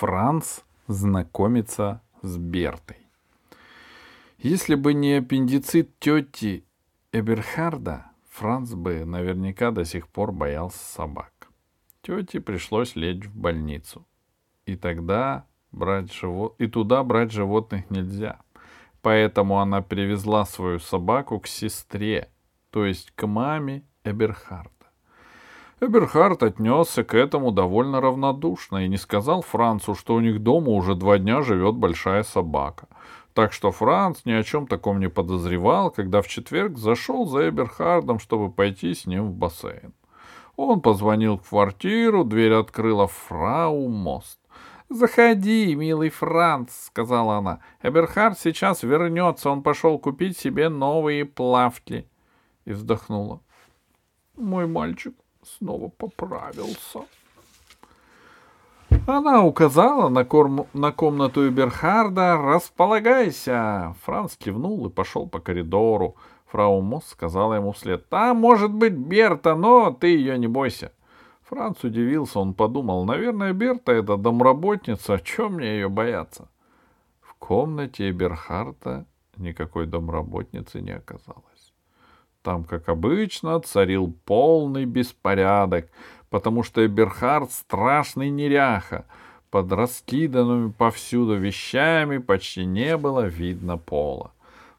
Франц знакомится с Бертой. Если бы не аппендицит тети Эберхарда, Франц бы наверняка до сих пор боялся собак. Тете пришлось лечь в больницу. И тогда брать живот... и туда брать животных нельзя. Поэтому она привезла свою собаку к сестре, то есть к маме Эберхарда. Эберхард отнесся к этому довольно равнодушно и не сказал Францу, что у них дома уже два дня живет большая собака. Так что Франц ни о чем таком не подозревал, когда в четверг зашел за Эберхардом, чтобы пойти с ним в бассейн. Он позвонил в квартиру, дверь открыла фрау Мост. «Заходи, милый Франц», — сказала она. «Эберхард сейчас вернется, он пошел купить себе новые плавки». И вздохнула. «Мой мальчик снова поправился». Она указала на, корм... на комнату Эберхарда. «Располагайся!» Франц кивнул и пошел по коридору. Фрау Мосс сказала ему вслед. «Там может быть Берта, но ты ее не бойся». Франц удивился, он подумал, наверное, Берта — это домработница, о чем мне ее бояться? В комнате Эберхарта никакой домработницы не оказалось. Там, как обычно, царил полный беспорядок, потому что Эберхард страшный неряха. Под раскиданными повсюду вещами почти не было видно пола.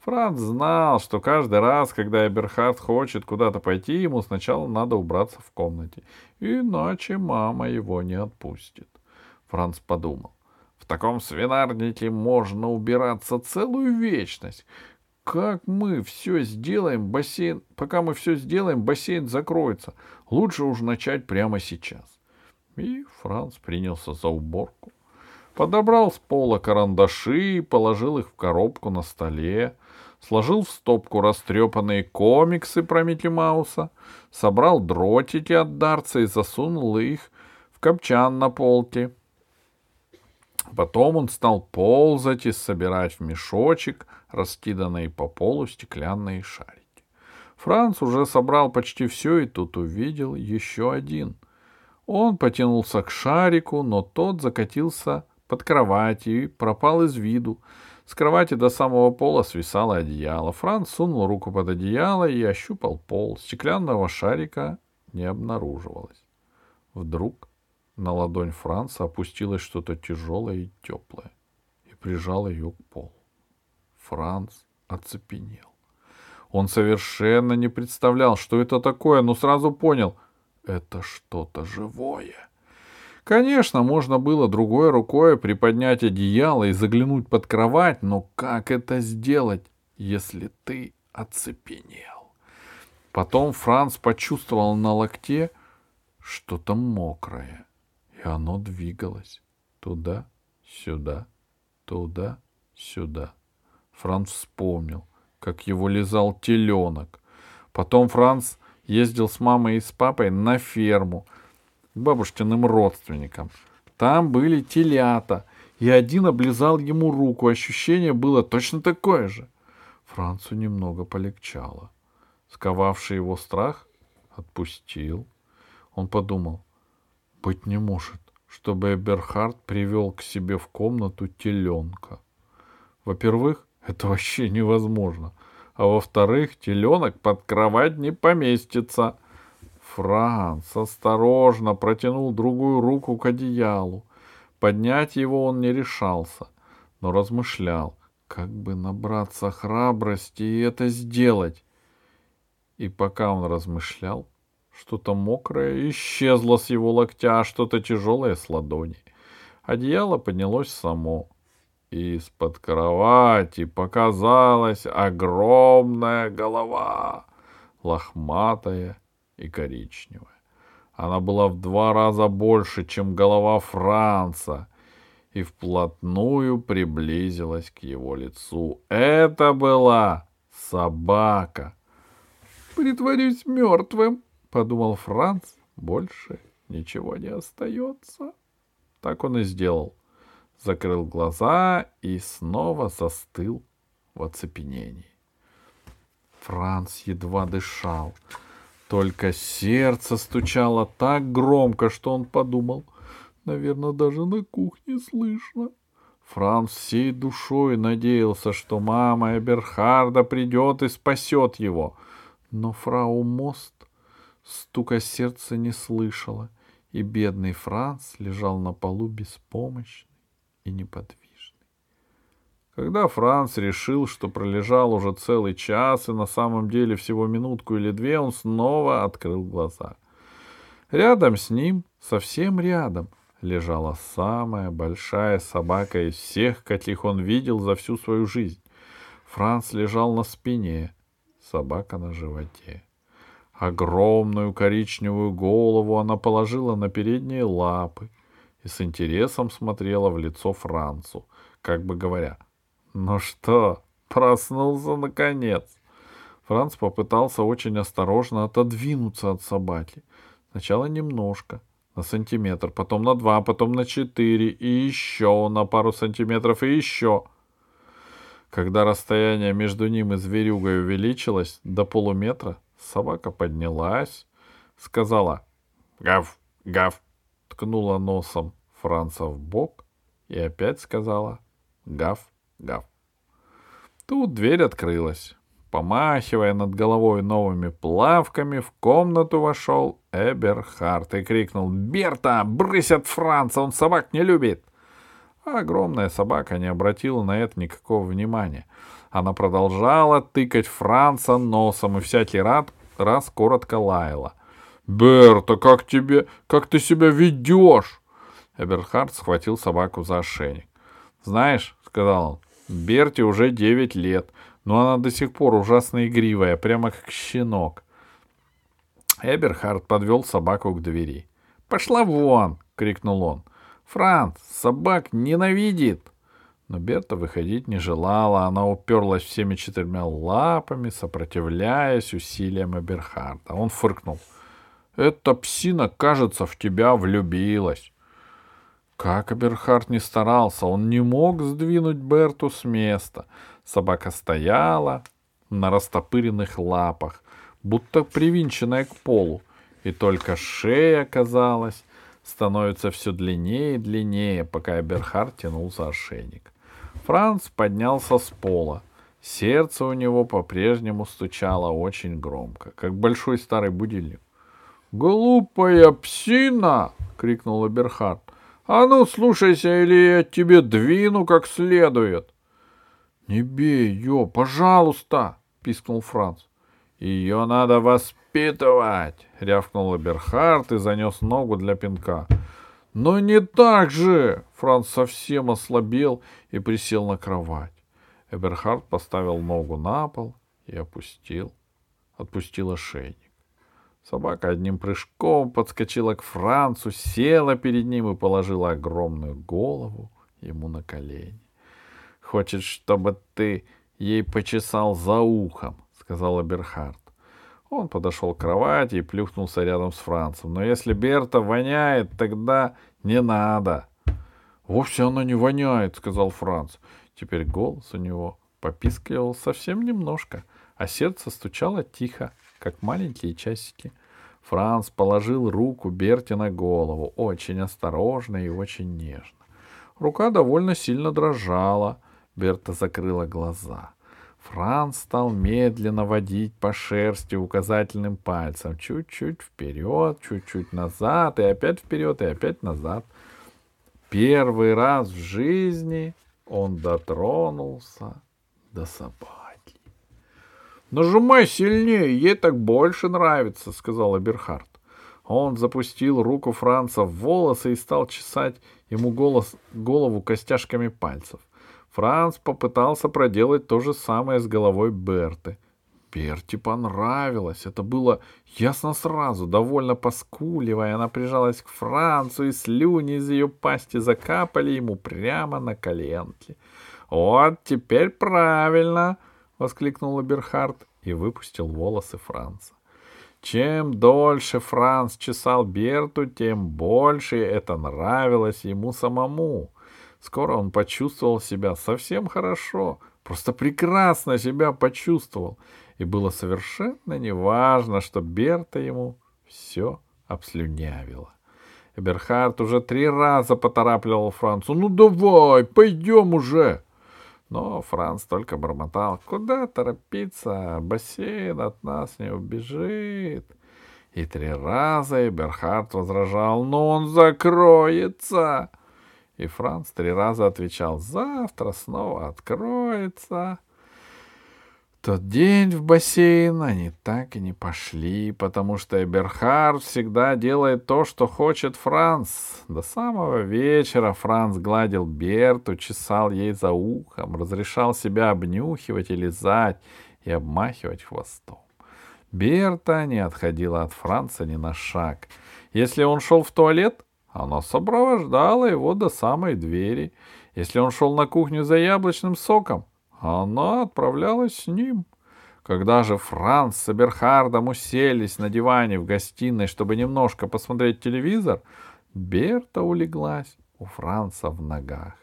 Франц знал, что каждый раз, когда Эберхард хочет куда-то пойти, ему сначала надо убраться в комнате, иначе мама его не отпустит. Франц подумал. В таком свинарнике можно убираться целую вечность. Как мы все сделаем, бассейн... Пока мы все сделаем, бассейн закроется. Лучше уж начать прямо сейчас. И Франц принялся за уборку. Подобрал с пола карандаши и положил их в коробку на столе сложил в стопку растрепанные комиксы про Микки Мауса, собрал дротики от дарца и засунул их в копчан на полке. Потом он стал ползать и собирать в мешочек раскиданные по полу стеклянные шарики. Франц уже собрал почти все и тут увидел еще один. Он потянулся к шарику, но тот закатился под кровать и пропал из виду. С кровати до самого пола свисало одеяло. Франц сунул руку под одеяло и ощупал пол. Стеклянного шарика не обнаруживалось. Вдруг на ладонь Франца опустилось что-то тяжелое и теплое и прижало ее к полу. Франц оцепенел. Он совершенно не представлял, что это такое, но сразу понял — это что-то живое. Конечно, можно было другой рукой приподнять одеяло и заглянуть под кровать, но как это сделать, если ты оцепенел? Потом Франц почувствовал на локте что-то мокрое, и оно двигалось туда-сюда, туда-сюда. Франц вспомнил, как его лизал теленок. Потом Франц ездил с мамой и с папой на ферму — к бабушкиным родственникам. Там были телята, и один облизал ему руку. Ощущение было точно такое же. Францу немного полегчало. Сковавший его страх отпустил. Он подумал, быть не может, чтобы Эберхард привел к себе в комнату теленка. Во-первых, это вообще невозможно. А во-вторых, теленок под кровать не поместится — Франц осторожно протянул другую руку к одеялу. Поднять его он не решался, но размышлял, как бы набраться храбрости и это сделать. И пока он размышлял, что-то мокрое исчезло с его локтя, а что-то тяжелое с ладони. Одеяло поднялось само. Из-под кровати показалась огромная голова, лохматая и коричневая. Она была в два раза больше, чем голова Франца, и вплотную приблизилась к его лицу. Это была собака. «Притворюсь мертвым», — подумал Франц. «Больше ничего не остается». Так он и сделал. Закрыл глаза и снова застыл в оцепенении. Франц едва дышал. Только сердце стучало так громко, что он подумал, Наверное, даже на кухне слышно. Франц всей душой надеялся, что мама Эберхарда придет и спасет его. Но фрау Мост стука сердца не слышала, и бедный Франц лежал на полу беспомощный и неподвижный. Когда Франц решил, что пролежал уже целый час и на самом деле всего минутку или две, он снова открыл глаза. Рядом с ним, совсем рядом, лежала самая большая собака из всех, каких он видел за всю свою жизнь. Франц лежал на спине, собака на животе. Огромную коричневую голову она положила на передние лапы и с интересом смотрела в лицо Францу, как бы говоря, «Ну что, проснулся наконец?» Франц попытался очень осторожно отодвинуться от собаки. Сначала немножко, на сантиметр, потом на два, потом на четыре, и еще на пару сантиметров, и еще. Когда расстояние между ним и зверюгой увеличилось до полуметра, собака поднялась, сказала «Гав, гав», ткнула носом Франца в бок и опять сказала «Гав, гав». Тут дверь открылась. Помахивая над головой новыми плавками, в комнату вошел Эберхард и крикнул «Берта, брысь от Франца, он собак не любит!» А огромная собака не обратила на это никакого внимания. Она продолжала тыкать Франца носом и всякий раз, раз коротко лаяла. «Берта, как тебе, как ты себя ведешь?» Эберхард схватил собаку за ошейник. «Знаешь, — сказал он, — Берте уже девять лет, но она до сих пор ужасно игривая, прямо как щенок. Эберхард подвел собаку к двери. «Пошла вон!» — крикнул он. «Франц, собак ненавидит!» Но Берта выходить не желала, она уперлась всеми четырьмя лапами, сопротивляясь усилиям Эберхарда. Он фыркнул. «Эта псина, кажется, в тебя влюбилась!» Как Эберхард не старался, он не мог сдвинуть Берту с места. Собака стояла на растопыренных лапах, будто привинченная к полу, и только шея, казалось, становится все длиннее и длиннее, пока Эберхард тянул за ошейник. Франц поднялся с пола. Сердце у него по-прежнему стучало очень громко, как большой старый будильник. «Глупая псина!» — крикнул Эберхард. «А ну, слушайся, или я тебе двину как следует!» «Не бей ее, пожалуйста!» — пискнул Франц. «Ее надо воспитывать!» — рявкнул Эберхард и занес ногу для пинка. «Но не так же!» — Франц совсем ослабел и присел на кровать. Эберхард поставил ногу на пол и опустил, отпустил ошейник. Собака одним прыжком подскочила к Францу, села перед ним и положила огромную голову ему на колени. Хочет, чтобы ты ей почесал за ухом, — сказал Берхард. Он подошел к кровати и плюхнулся рядом с Францем. Но если Берта воняет, тогда не надо. — Вовсе она не воняет, — сказал Франц. Теперь голос у него попискивал совсем немножко, а сердце стучало тихо, как маленькие часики. Франц положил руку Берте на голову, очень осторожно и очень нежно. Рука довольно сильно дрожала — Берта закрыла глаза. Франц стал медленно водить по шерсти указательным пальцем. Чуть-чуть вперед, чуть-чуть назад, и опять вперед, и опять назад. Первый раз в жизни он дотронулся до собаки. «Нажимай сильнее, ей так больше нравится», — сказал Эберхард. Он запустил руку Франца в волосы и стал чесать ему голос, голову костяшками пальцев. Франц попытался проделать то же самое с головой Берты. Берти понравилось. Это было ясно сразу. Довольно поскуливая, она прижалась к Францу, и слюни из ее пасти закапали ему прямо на коленки. «Вот теперь правильно!» — воскликнул Берхард и выпустил волосы Франца. Чем дольше Франц чесал Берту, тем больше это нравилось ему самому. Скоро он почувствовал себя совсем хорошо, просто прекрасно себя почувствовал. И было совершенно неважно, что Берта ему все обслюнявила. Эберхард уже три раза поторапливал Францу. «Ну давай, пойдем уже!» Но Франц только бормотал. «Куда торопиться? Бассейн от нас не убежит!» И три раза Эберхард возражал. «Но он закроется!» И Франц три раза отвечал. «Завтра снова откроется!» тот день в бассейн они так и не пошли, потому что Эберхард всегда делает то, что хочет Франц. До самого вечера Франц гладил Берту, чесал ей за ухом, разрешал себя обнюхивать и лизать и обмахивать хвостом. Берта не отходила от Франца ни на шаг. Если он шел в туалет, она сопровождала его до самой двери. Если он шел на кухню за яблочным соком, она отправлялась с ним. Когда же Франц с Эберхардом уселись на диване в гостиной, чтобы немножко посмотреть телевизор, Берта улеглась у Франца в ногах.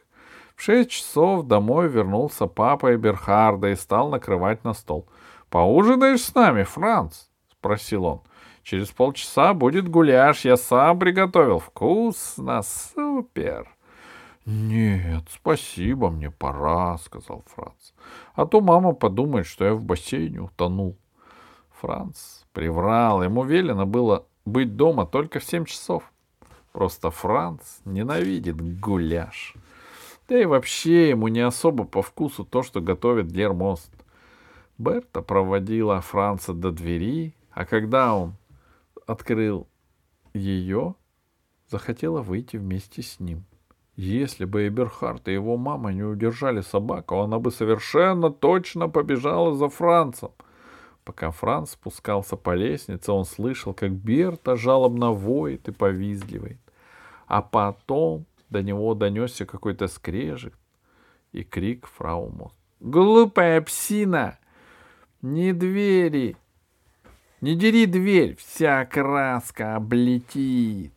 В шесть часов домой вернулся папа Эберхарда и стал накрывать на стол. «Поужинаешь с нами, Франц?» — спросил он. «Через полчаса будет гуляш, я сам приготовил. Вкусно, супер!» «Нет, спасибо, мне пора», — сказал Франц. «А то мама подумает, что я в бассейне утонул». Франц приврал. Ему велено было быть дома только в семь часов. Просто Франц ненавидит гуляш. Да и вообще ему не особо по вкусу то, что готовит Гермост. Берта проводила Франца до двери, а когда он открыл ее, захотела выйти вместе с ним. — если бы Эберхард и его мама не удержали собаку, она бы совершенно точно побежала за Францем. Пока Франц спускался по лестнице, он слышал, как Берта жалобно воет и повизгивает. А потом до него донесся какой-то скрежет и крик фрау «Глупая псина! Не двери! Не дери дверь, вся краска облетит!»